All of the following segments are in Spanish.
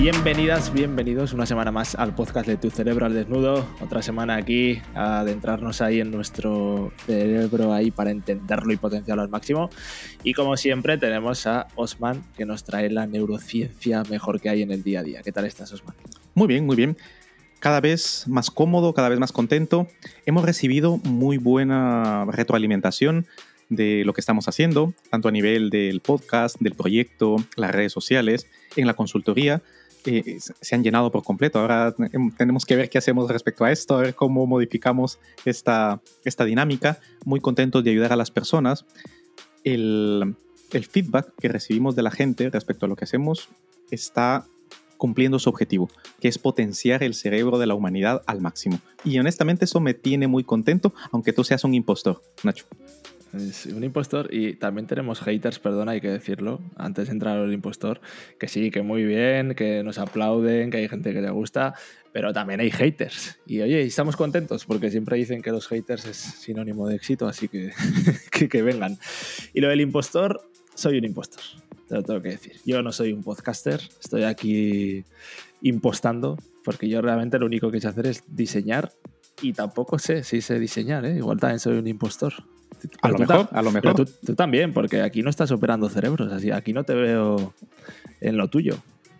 Bienvenidas, bienvenidos una semana más al podcast de Tu Cerebro al Desnudo. Otra semana aquí a adentrarnos ahí en nuestro cerebro ahí para entenderlo y potenciarlo al máximo. Y como siempre tenemos a Osman que nos trae la neurociencia mejor que hay en el día a día. ¿Qué tal estás, Osman? Muy bien, muy bien. Cada vez más cómodo, cada vez más contento. Hemos recibido muy buena retroalimentación de lo que estamos haciendo, tanto a nivel del podcast, del proyecto, las redes sociales, en la consultoría se han llenado por completo. Ahora em, tenemos que ver qué hacemos respecto a esto, a ver cómo modificamos esta, esta dinámica. Muy contentos de ayudar a las personas. El, el feedback que recibimos de la gente respecto a lo que hacemos está cumpliendo su objetivo, que es potenciar el cerebro de la humanidad al máximo. Y honestamente eso me tiene muy contento, aunque tú seas un impostor, Nacho. Es un impostor y también tenemos haters, perdona, hay que decirlo, antes de entrar al impostor, que sí, que muy bien, que nos aplauden, que hay gente que le gusta, pero también hay haters. Y oye, estamos contentos porque siempre dicen que los haters es sinónimo de éxito, así que, que, vengan. Y lo del impostor, soy un impostor, te lo tengo que decir. Yo no soy un podcaster, estoy aquí impostando, porque yo realmente lo único que sé hacer es diseñar y tampoco sé si sé diseñar, ¿eh? igual también soy un impostor a lo mejor, a lo mejor. Tú, también, porque aquí no estás operando cerebros, así aquí no te veo en lo tuyo.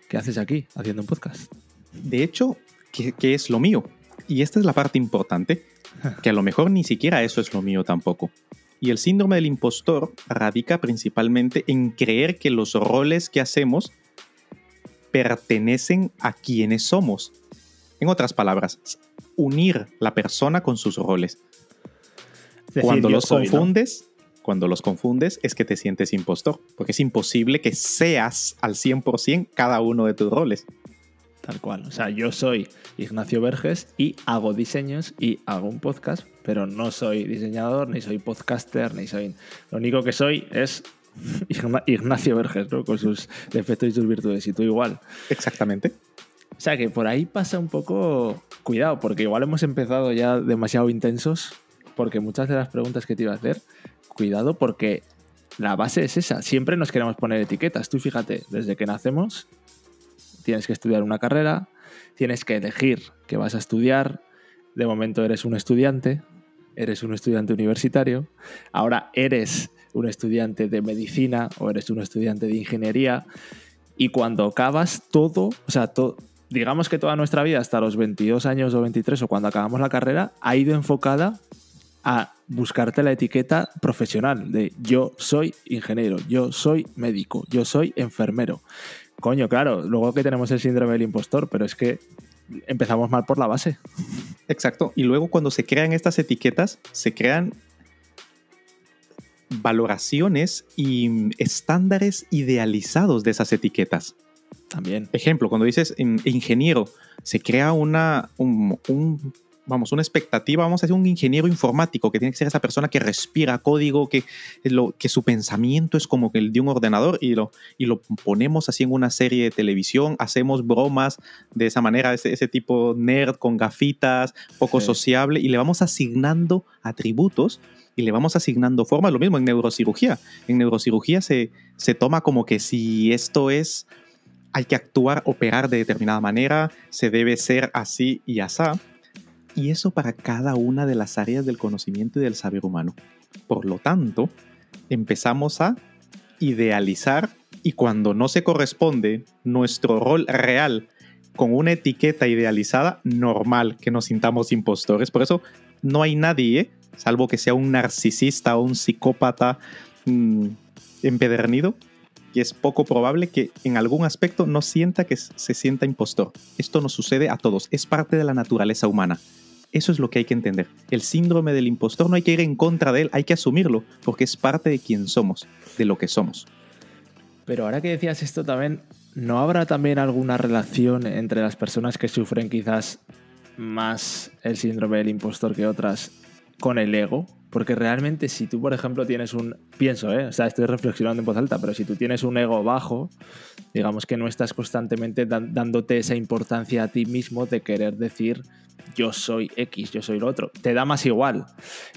¿Qué haces aquí haciendo un podcast? De hecho, ¿qué, es lo mío? Y esta es la parte importante, que a lo mejor ni siquiera eso es lo mío tampoco. Y el síndrome del impostor radica principalmente en creer que los roles que hacemos pertenecen a quienes somos. En otras palabras, unir la persona con sus roles cuando los confundes, cuando los confundes es que te sientes impostor, porque es imposible que seas al 100% cada uno de tus roles. Tal cual. O sea, yo soy Ignacio Verges y hago diseños y hago un podcast, pero no soy diseñador, ni soy podcaster, ni soy... Lo único que soy es Ignacio Verges, ¿no? Con sus defectos y sus virtudes. Y tú igual. Exactamente. O sea que por ahí pasa un poco cuidado, porque igual hemos empezado ya demasiado intensos porque muchas de las preguntas que te iba a hacer, cuidado porque la base es esa. Siempre nos queremos poner etiquetas. Tú fíjate, desde que nacemos tienes que estudiar una carrera, tienes que elegir qué vas a estudiar. De momento eres un estudiante, eres un estudiante universitario. Ahora eres un estudiante de medicina o eres un estudiante de ingeniería. Y cuando acabas todo, o sea, digamos que toda nuestra vida, hasta los 22 años o 23 o cuando acabamos la carrera, ha ido enfocada a buscarte la etiqueta profesional de yo soy ingeniero, yo soy médico, yo soy enfermero. Coño, claro, luego que tenemos el síndrome del impostor, pero es que empezamos mal por la base. Exacto. Y luego cuando se crean estas etiquetas, se crean valoraciones y estándares idealizados de esas etiquetas. También. Ejemplo, cuando dices ingeniero, se crea una, un vamos, una expectativa, vamos a ser un ingeniero informático, que tiene que ser esa persona que respira código, que, lo, que su pensamiento es como el de un ordenador y lo, y lo ponemos así en una serie de televisión, hacemos bromas de esa manera, ese, ese tipo nerd con gafitas, poco sociable, y le vamos asignando atributos y le vamos asignando forma. Lo mismo en neurocirugía. En neurocirugía se, se toma como que si esto es hay que actuar, operar de determinada manera, se debe ser así y asá y eso para cada una de las áreas del conocimiento y del saber humano. Por lo tanto, empezamos a idealizar y cuando no se corresponde nuestro rol real con una etiqueta idealizada, normal que nos sintamos impostores. Por eso no hay nadie, salvo que sea un narcisista o un psicópata mm, empedernido, que es poco probable que en algún aspecto no sienta que se sienta impostor. Esto nos sucede a todos, es parte de la naturaleza humana. Eso es lo que hay que entender. El síndrome del impostor no hay que ir en contra de él, hay que asumirlo, porque es parte de quien somos, de lo que somos. Pero ahora que decías esto también, ¿no habrá también alguna relación entre las personas que sufren quizás más el síndrome del impostor que otras con el ego, porque realmente si tú, por ejemplo, tienes un, pienso, ¿eh? o sea, estoy reflexionando en voz alta, pero si tú tienes un ego bajo, digamos que no estás constantemente dándote esa importancia a ti mismo de querer decir yo soy X, yo soy lo otro. Te da más igual.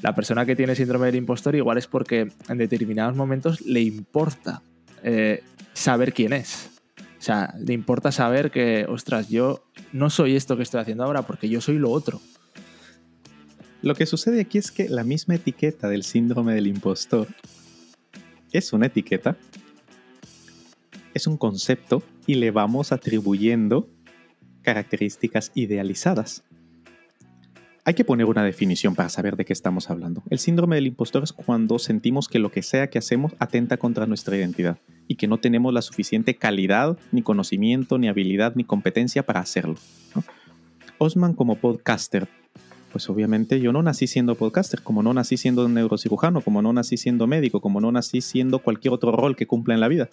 La persona que tiene síndrome del impostor igual es porque en determinados momentos le importa eh, saber quién es. O sea, le importa saber que, ostras, yo no soy esto que estoy haciendo ahora porque yo soy lo otro. Lo que sucede aquí es que la misma etiqueta del síndrome del impostor es una etiqueta, es un concepto y le vamos atribuyendo características idealizadas. Hay que poner una definición para saber de qué estamos hablando. El síndrome del impostor es cuando sentimos que lo que sea que hacemos atenta contra nuestra identidad y que no tenemos la suficiente calidad, ni conocimiento, ni habilidad, ni competencia para hacerlo. Osman como podcaster pues obviamente yo no nací siendo podcaster, como no nací siendo neurocirujano, como no nací siendo médico, como no nací siendo cualquier otro rol que cumpla en la vida.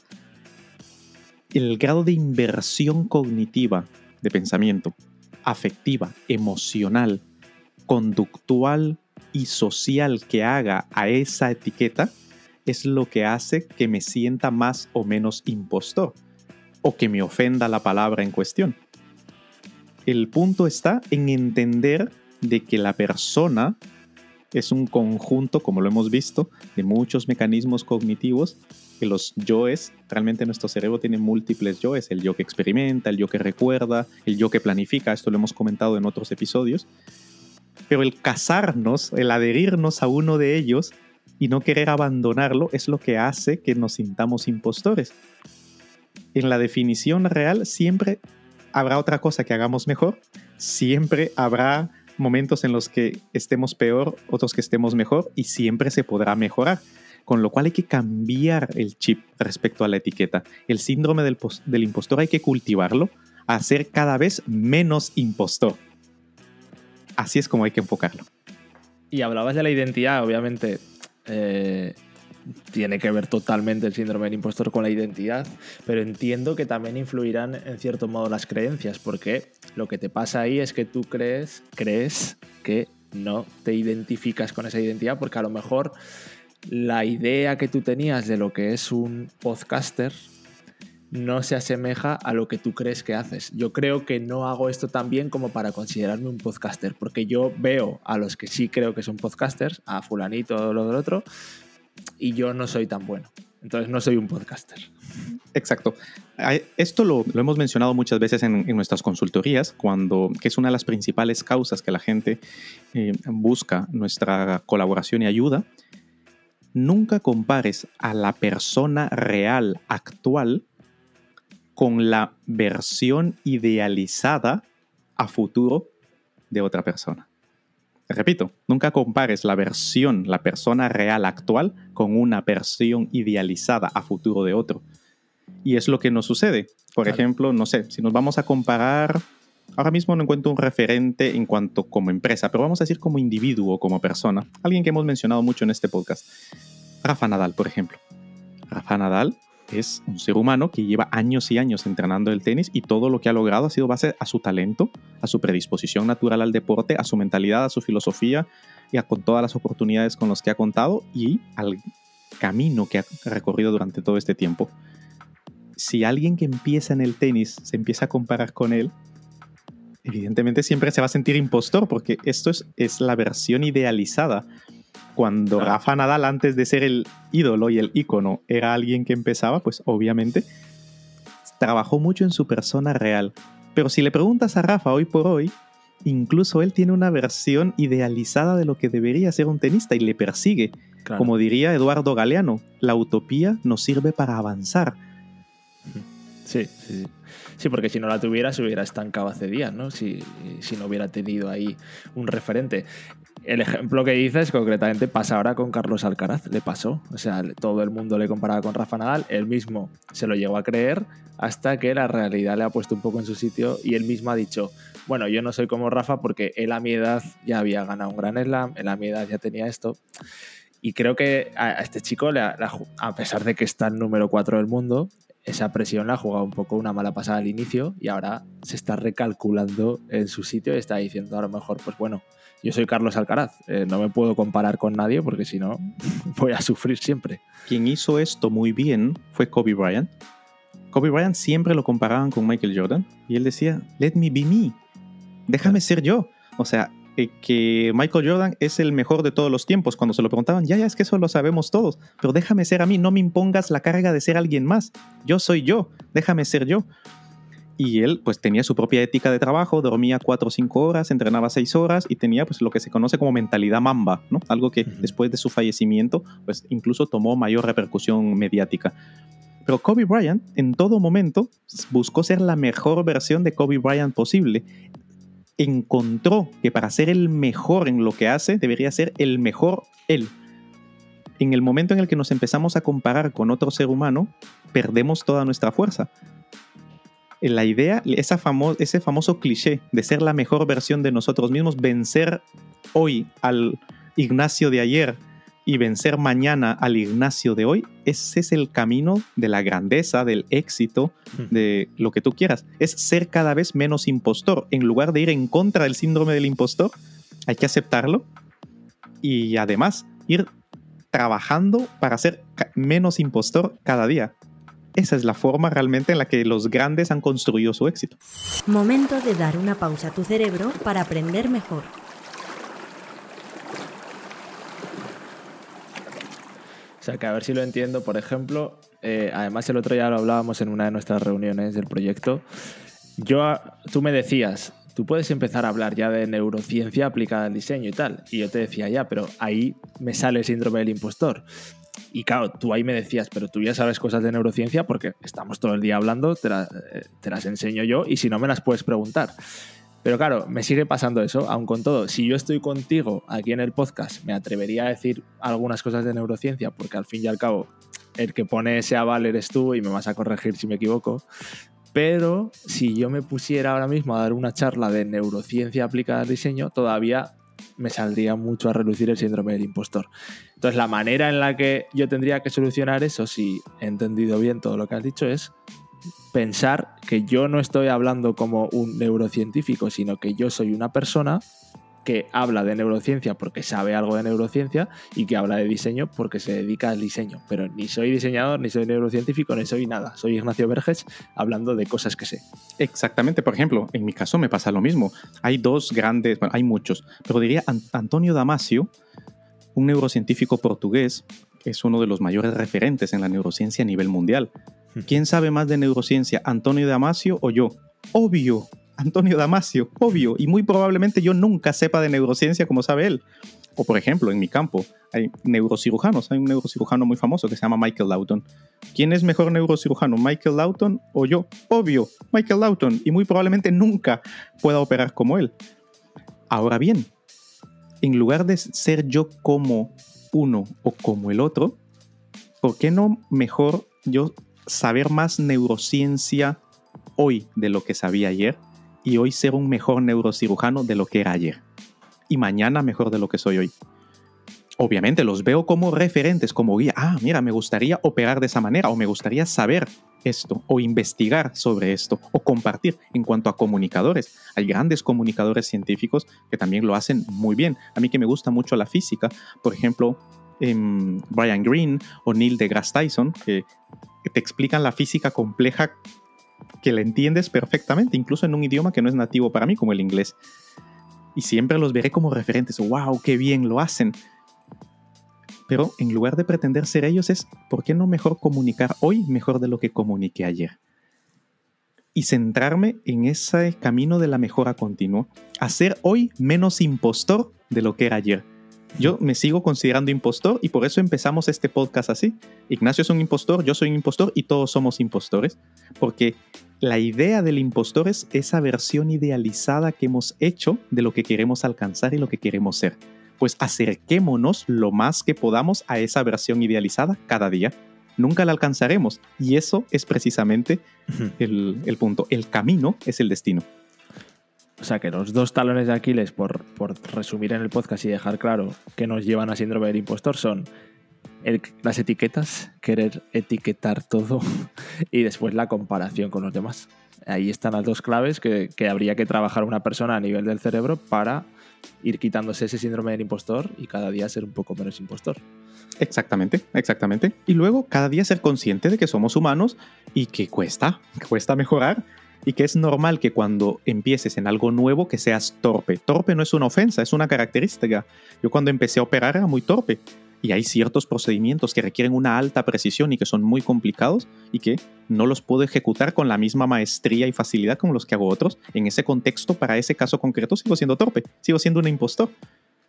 El grado de inversión cognitiva, de pensamiento, afectiva, emocional, conductual y social que haga a esa etiqueta es lo que hace que me sienta más o menos impostor o que me ofenda la palabra en cuestión. El punto está en entender de que la persona es un conjunto, como lo hemos visto, de muchos mecanismos cognitivos, que los yoes, realmente nuestro cerebro tiene múltiples yoes, el yo que experimenta, el yo que recuerda, el yo que planifica, esto lo hemos comentado en otros episodios, pero el casarnos, el adherirnos a uno de ellos y no querer abandonarlo es lo que hace que nos sintamos impostores. En la definición real siempre habrá otra cosa que hagamos mejor, siempre habrá momentos en los que estemos peor, otros que estemos mejor y siempre se podrá mejorar. Con lo cual hay que cambiar el chip respecto a la etiqueta. El síndrome del, impostor hay que cultivarlo a ser cada vez menos impostor. Así es como hay que enfocarlo. Y hablabas de la identidad, obviamente. Eh, tiene que ver totalmente el síndrome del impostor con la identidad, pero entiendo que también influirán en cierto modo las creencias, porque lo que te pasa ahí es que tú crees, crees que no te identificas con esa identidad, porque a lo mejor la idea que tú tenías de lo que es un podcaster no se asemeja a lo que tú crees que haces. Yo creo que no hago esto tan bien como para considerarme un podcaster, porque yo veo a los que sí creo que son podcasters, a fulanito o lo del otro, y yo no soy tan bueno. Entonces no soy un podcaster. Exacto. Esto lo, hemos mencionado muchas veces en, nuestras consultorías, cuando, que es una de las principales causas que la gente eh, busca nuestra colaboración y ayuda. Nunca compares a la persona real actual con la versión idealizada a futuro de otra persona. Repito, nunca compares la versión, la persona real actual, con una versión idealizada a futuro de otro. Y es lo que nos sucede. Por ejemplo, no sé, si nos vamos a comparar, ahora mismo no encuentro un referente en cuanto como empresa, pero vamos a decir como individuo, como persona. Alguien que hemos mencionado mucho en este podcast. Rafa Nadal, por ejemplo. Rafa Nadal es un ser humano que lleva años y años entrenando el tenis y todo lo que ha logrado ha sido base a su talento, a su predisposición natural al deporte, a su mentalidad, a su filosofía y a con todas las oportunidades con las que ha contado y al camino que ha recorrido durante todo este tiempo. Si alguien que empieza en el tenis se empieza a comparar con él, evidentemente siempre se va a sentir impostor porque esto es, es la versión idealizada cuando Rafa Nadal, antes de ser el ídolo y el ícono, era alguien que empezaba, pues obviamente trabajó mucho en su persona real. Pero si le preguntas a Rafa hoy por hoy, incluso él tiene una versión idealizada de lo que debería ser un tenista y le persigue. Como diría Eduardo Galeano, la utopía nos sirve para avanzar. Sí, sí, sí. porque si no la tuviera, se hubiera estancado hace días, ¿no? Si, si no hubiera tenido ahí un referente el ejemplo que dices concretamente pasa ahora con Carlos Alcaraz, le pasó. O sea, todo el mundo le comparaba con Rafa Nadal, él mismo se lo llegó a creer hasta que la realidad le ha puesto un poco en su sitio y él mismo ha dicho, bueno, yo no soy como Rafa porque él a mi edad ya había ganado un gran slam, él a mi edad ya tenía esto. Y creo que a este chico, a pesar de que está en número 4 del mundo, esa presión la ha jugado un poco una mala pasada al inicio y ahora se está recalculando en su sitio y está diciendo a lo mejor, pues bueno, yo soy Carlos Alcaraz, eh, no me puedo comparar con nadie porque si no voy a sufrir siempre. Quien hizo esto muy bien fue Kobe Bryant. Kobe Bryant siempre lo comparaban con Michael Jordan y él decía, let me be me, déjame ser yo. O sea, eh, que Michael Jordan es el mejor de todos los tiempos. Cuando se lo preguntaban, ya, ya, es que eso lo sabemos todos, pero déjame ser a mí, no me impongas la carga de ser alguien más. Yo soy yo, déjame ser yo. Y él pues tenía su propia ética de trabajo, dormía cuatro o cinco horas, entrenaba seis horas y tenía pues lo que se conoce como mentalidad mamba, ¿no? Algo que después de su fallecimiento pues incluso tomó mayor repercusión mediática. Pero Kobe Bryant en todo momento buscó ser la mejor versión de Kobe Bryant posible encontró que para ser el mejor en lo que hace, debería ser el mejor él. En el momento en el que nos empezamos a comparar con otro ser humano, perdemos toda nuestra fuerza. La idea, esa ese famoso cliché de ser la mejor versión de nosotros mismos, vencer hoy al Ignacio de ayer, y vencer mañana al Ignacio de hoy, ese es el camino de la grandeza, del éxito, hmm. de lo que tú quieras. Es ser cada vez menos impostor. En lugar de ir en contra del síndrome del impostor, hay que aceptarlo y además ir trabajando para ser menos impostor cada día. Esa es la forma realmente en la que los grandes han construido su éxito. Momento de dar una pausa a tu cerebro para aprender mejor. O sea, que a ver si lo entiendo, por ejemplo, eh, además el otro día lo hablábamos en una de nuestras reuniones del proyecto, yo, tú me decías, tú puedes empezar a hablar ya de neurociencia aplicada al diseño y tal, y yo te decía ya, pero ahí me sale el síndrome del impostor. Y claro, tú ahí me decías, pero tú ya sabes cosas de neurociencia porque estamos todo el día hablando, te, eh, te las enseño yo y si no me las puedes preguntar. Pero claro, me sigue pasando eso, aun con todo. Si yo estoy contigo aquí en el podcast, me atrevería a decir algunas cosas de neurociencia, porque al fin y al cabo, el que pone ese aval eres tú y me vas a corregir si me equivoco. Pero si yo me pusiera ahora mismo a dar una charla de neurociencia aplicada al diseño, todavía me saldría mucho a relucir el síndrome del impostor. Entonces, la manera en la que yo tendría que solucionar eso, si he entendido bien todo lo que has dicho, es pensar que yo no estoy hablando como un neurocientífico, sino que yo soy una persona que habla de neurociencia porque sabe algo de neurociencia y que habla de diseño porque se dedica al diseño. Pero ni soy diseñador, ni soy neurocientífico, ni soy nada. Soy Ignacio Verges hablando de cosas que sé. Exactamente, por ejemplo, en mi caso me pasa lo mismo. Hay dos grandes, bueno, hay muchos, pero diría Antonio Damasio, un neurocientífico portugués, es uno de los mayores referentes en la neurociencia a nivel mundial. ¿Quién sabe más de neurociencia, Antonio Damasio o yo? Obvio, Antonio Damasio, obvio. Y muy probablemente yo nunca sepa de neurociencia como sabe él. O por ejemplo, en mi campo hay neurocirujanos. Hay un neurocirujano muy famoso que se llama Michael Lawton. ¿Quién es mejor neurocirujano, Michael Lawton o yo? Obvio, Michael Lawton. Y muy probablemente nunca pueda operar como él. Ahora bien, en lugar de ser yo como uno o como el otro, ¿por qué no mejor yo saber más neurociencia hoy de lo que sabía ayer y hoy ser un mejor neurocirujano de lo que era ayer. Y mañana mejor de lo que soy hoy. Obviamente los veo como referentes, como guía. Ah, mira, me gustaría operar de esa manera o me gustaría saber esto o investigar sobre esto o compartir. En cuanto a comunicadores, hay grandes comunicadores científicos que también lo hacen muy bien. A mí que me gusta mucho la física, por ejemplo, em, Brian Greene o Neil deGrasse Tyson, que que te explican la física compleja que la entiendes perfectamente, incluso en un idioma que no es nativo para mí, como el inglés. Y siempre los veré como referentes. ¡Wow! ¡Qué bien lo hacen! Pero en lugar de pretender ser ellos es, ¿por qué no mejor comunicar hoy mejor de lo que comuniqué ayer? Y centrarme en ese camino de la mejora continua. Hacer hoy menos impostor de lo que era ayer. Yo me sigo considerando impostor y por eso empezamos este podcast así. Ignacio es un impostor, yo soy un impostor y todos somos impostores, porque la idea del impostor es esa versión idealizada que hemos hecho de lo que queremos alcanzar y lo que queremos ser. Pues acerquémonos lo más que podamos a esa versión idealizada cada día. Nunca la alcanzaremos y eso es precisamente el, el punto. El camino es el destino. O sea que los dos talones de Aquiles, por, resumir en el podcast y dejar claro que nos llevan a síndrome del impostor, son las etiquetas, querer etiquetar todo y después la comparación con los demás. Ahí están las dos claves que, que habría que trabajar una persona a nivel del cerebro para ir quitándose ese síndrome del impostor y cada día ser un poco menos impostor. Exactamente, exactamente. Y luego cada día ser consciente de que somos humanos y que cuesta, cuesta mejorar y que es normal que cuando empieces en algo nuevo que seas torpe. Torpe no es una ofensa, es una característica. Yo cuando empecé a operar era muy torpe y hay ciertos procedimientos que requieren una alta precisión y que son muy complicados y que no los puedo ejecutar con la misma maestría y facilidad como los que hago otros. En ese contexto, para ese caso concreto, sigo siendo torpe, sigo siendo un impostor.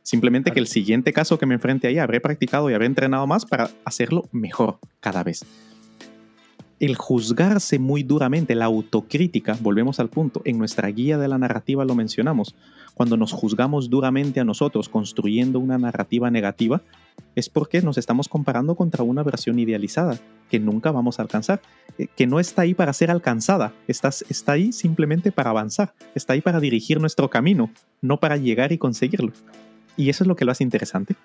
Simplemente que el siguiente caso que me enfrente ahí habré practicado y habré entrenado más para hacerlo mejor cada vez el juzgarse muy duramente, la autocrítica, volvemos al punto, en nuestra guía de la narrativa lo mencionamos, cuando nos juzgamos duramente a nosotros construyendo una narrativa negativa, es porque nos estamos comparando contra una versión idealizada que nunca vamos a alcanzar, eh, que no está ahí para ser alcanzada, está, ahí simplemente para avanzar, está ahí para dirigir nuestro camino, no para llegar y conseguirlo. Y eso es lo que lo hace interesante.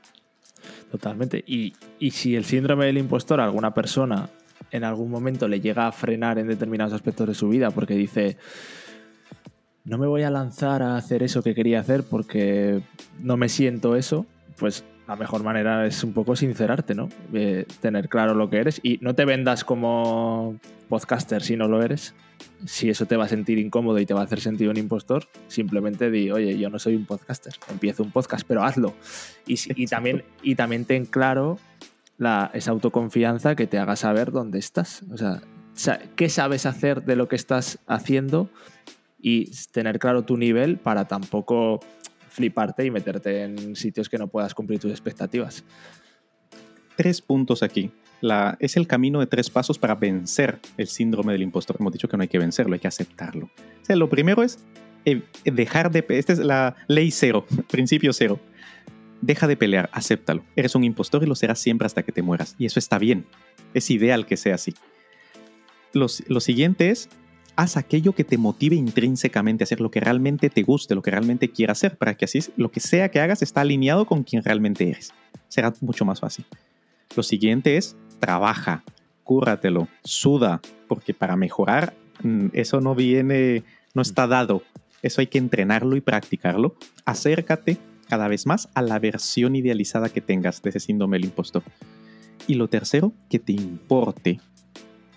Totalmente. Y, y si el síndrome del impostor alguna persona en algún momento le llega a frenar en determinados aspectos de su vida porque dice, no me voy a lanzar a hacer eso que quería hacer porque no me siento eso, pues la mejor manera es un poco sincerarte, ¿no? tener claro lo que eres y no te vendas como podcaster si no lo eres. Si eso te va a sentir incómodo y te va a hacer sentir un impostor, simplemente di, oye, yo no soy un podcaster, empiezo un podcast, pero hazlo. Y, y también, y también ten claro esa autoconfianza que te haga saber dónde estás. O sea, qué sabes hacer de lo que estás haciendo y tener claro tu nivel para tampoco fliparte y meterte en sitios que no puedas cumplir tus expectativas. Tres puntos aquí. La, es el camino de tres pasos para vencer el síndrome del impostor. Hemos dicho que no hay que vencerlo, hay que aceptarlo. O sea, lo primero es eh, dejar de... Esta es la ley cero, principio cero Deja de pelear, acéptalo. Eres un impostor y lo serás siempre hasta que te mueras. Y eso está bien. Es ideal que sea así. Lo, siguiente es, haz aquello que te motive intrínsecamente a hacer lo que realmente te guste, lo que realmente quieras hacer, para que así lo que sea que hagas está alineado con quien realmente eres. Será mucho más fácil. Lo siguiente es, trabaja, cúrratelo, suda, porque para mejorar mm, eso no viene, no está dado. Eso hay que entrenarlo y practicarlo. Acércate, cada vez más a la versión idealizada que tengas de ese síndrome del impostor. Y lo tercero, que te importe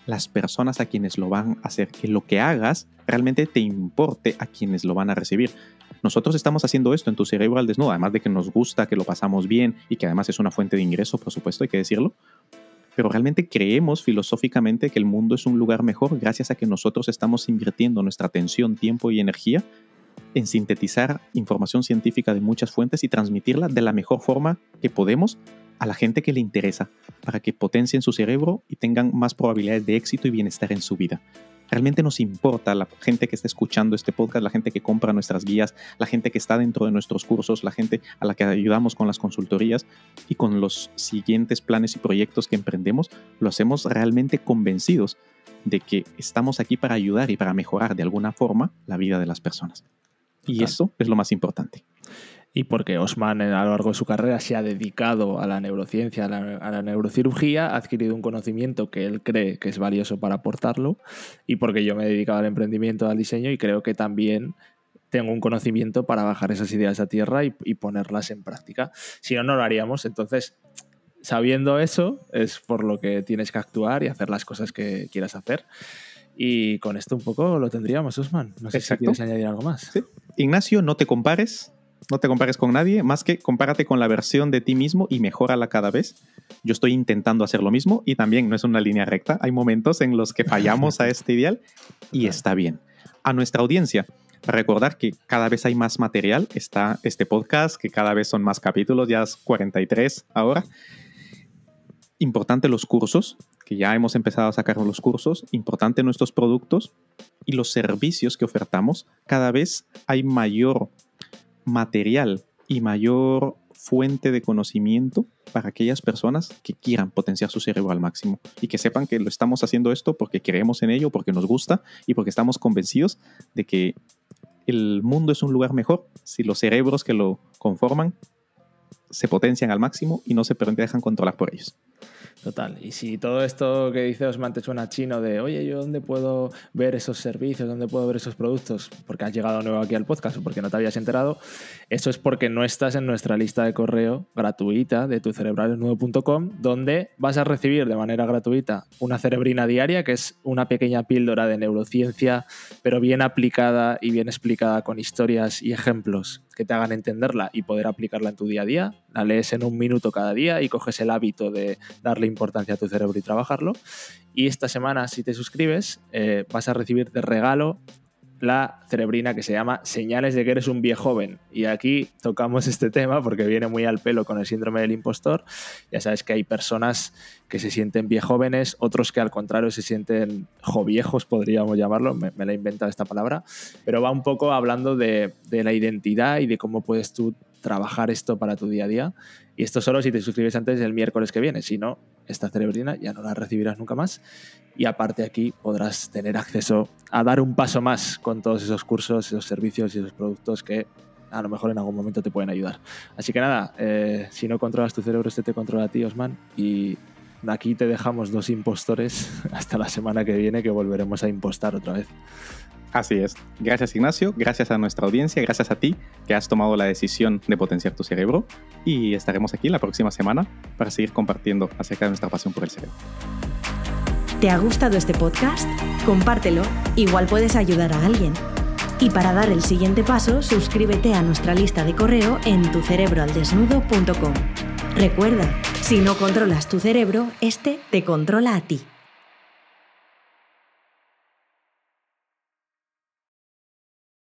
las personas a quienes lo van a hacer, que lo que hagas realmente te importe a quienes lo van a recibir. Nosotros estamos haciendo esto en tu cerebro al desnudo, además de que nos gusta, que lo pasamos bien y que además es una fuente de ingreso, por supuesto, hay que decirlo. Pero realmente creemos filosóficamente que el mundo es un lugar mejor gracias a que nosotros estamos invirtiendo nuestra atención, tiempo y energía en sintetizar información científica de muchas fuentes y transmitirla de la mejor forma que podemos a la gente que le interesa, para que potencien su cerebro y tengan más probabilidades de éxito y bienestar en su vida. Realmente nos importa la gente que está escuchando este podcast, la gente que compra nuestras guías, la gente que está dentro de nuestros cursos, la gente a la que ayudamos con las consultorías y con los siguientes planes y proyectos que emprendemos, lo hacemos realmente convencidos de que estamos aquí para ayudar y para mejorar de alguna forma la vida de las personas. Y eso es lo más importante. Y porque Osman a lo largo de su carrera se ha dedicado a la neurociencia, a la, neurocirugía, ha adquirido un conocimiento que él cree que es valioso para aportarlo, y porque yo me he dedicado al emprendimiento, al diseño, y creo que también tengo un conocimiento para bajar esas ideas a tierra y, y ponerlas en práctica. Si no, no lo haríamos. Entonces, sabiendo eso, es por lo que tienes que actuar y hacer las cosas que quieras hacer. Y con esto un poco lo tendríamos, Osman. No sé si quieres añadir algo más. Ignacio, no te compares, no te compares con nadie, más que compárate con la versión de ti mismo y mejórala cada vez. Yo estoy intentando hacer lo mismo y también no es una línea recta. Hay momentos en los que fallamos a este ideal y está bien. A nuestra audiencia, recordar que cada vez hay más material. Está este podcast, que cada vez son más capítulos, ya es 43 ahora. Importante los cursos, que ya hemos empezado a sacar los cursos, importante nuestros productos y los servicios que ofertamos. Cada vez hay mayor material y mayor fuente de conocimiento para aquellas personas que quieran potenciar su cerebro al máximo y que sepan que lo estamos haciendo esto porque creemos en ello, porque nos gusta y porque estamos convencidos de que el mundo es un lugar mejor si los cerebros que lo conforman se potencian al máximo y no se dejan controlar por ellos. Total. Y si todo esto que dice Osman te suena chino de, oye, ¿yo dónde puedo ver esos servicios? ¿Dónde puedo ver esos productos? Porque has llegado nuevo aquí al podcast o porque no te habías enterado. Eso es porque no estás en nuestra lista de correo gratuita de tucerebralesnudo.com, donde vas a recibir de manera gratuita una cerebrina diaria, que es una pequeña píldora de neurociencia, pero bien aplicada y bien explicada con historias y ejemplos que te hagan entenderla y poder aplicarla en tu día a día. La lees en un minuto cada día y coges el hábito de darle importancia a tu cerebro y trabajarlo. Y esta semana, si te suscribes, eh, vas a recibir de regalo la cerebrina que se llama Señales de que eres un viejo joven. Y aquí tocamos este tema porque viene muy al pelo con el síndrome del impostor. Ya sabes que hay personas que se sienten viejóvenes, otros que al contrario se sienten joviejos, podríamos llamarlo, me, la he inventado esta palabra, pero va un poco hablando de, de la identidad y de cómo puedes tú trabajar esto para tu día a día. Y esto solo si te suscribes antes del miércoles que viene. Si no, esta cerebrina ya no la recibirás nunca más. Y aparte aquí podrás tener acceso a dar un paso más con todos esos cursos, esos servicios y esos productos que a lo mejor en algún momento te pueden ayudar. Así que nada, eh, si no controlas tu cerebro, este te controla a ti, Osman. Y aquí te dejamos dos impostores hasta la semana que viene que volveremos a impostar otra vez. Así es. Gracias Ignacio, gracias a nuestra audiencia, gracias a ti que has tomado la decisión de potenciar tu cerebro y estaremos aquí la próxima semana para seguir compartiendo acerca de nuestra pasión por el cerebro. ¿Te ha gustado este podcast? Compártelo, igual puedes ayudar a alguien. Y para dar el siguiente paso, suscríbete a nuestra lista de correo en tucerebroaldesnudo.com. Recuerda, si no controlas tu cerebro, este te controla a ti.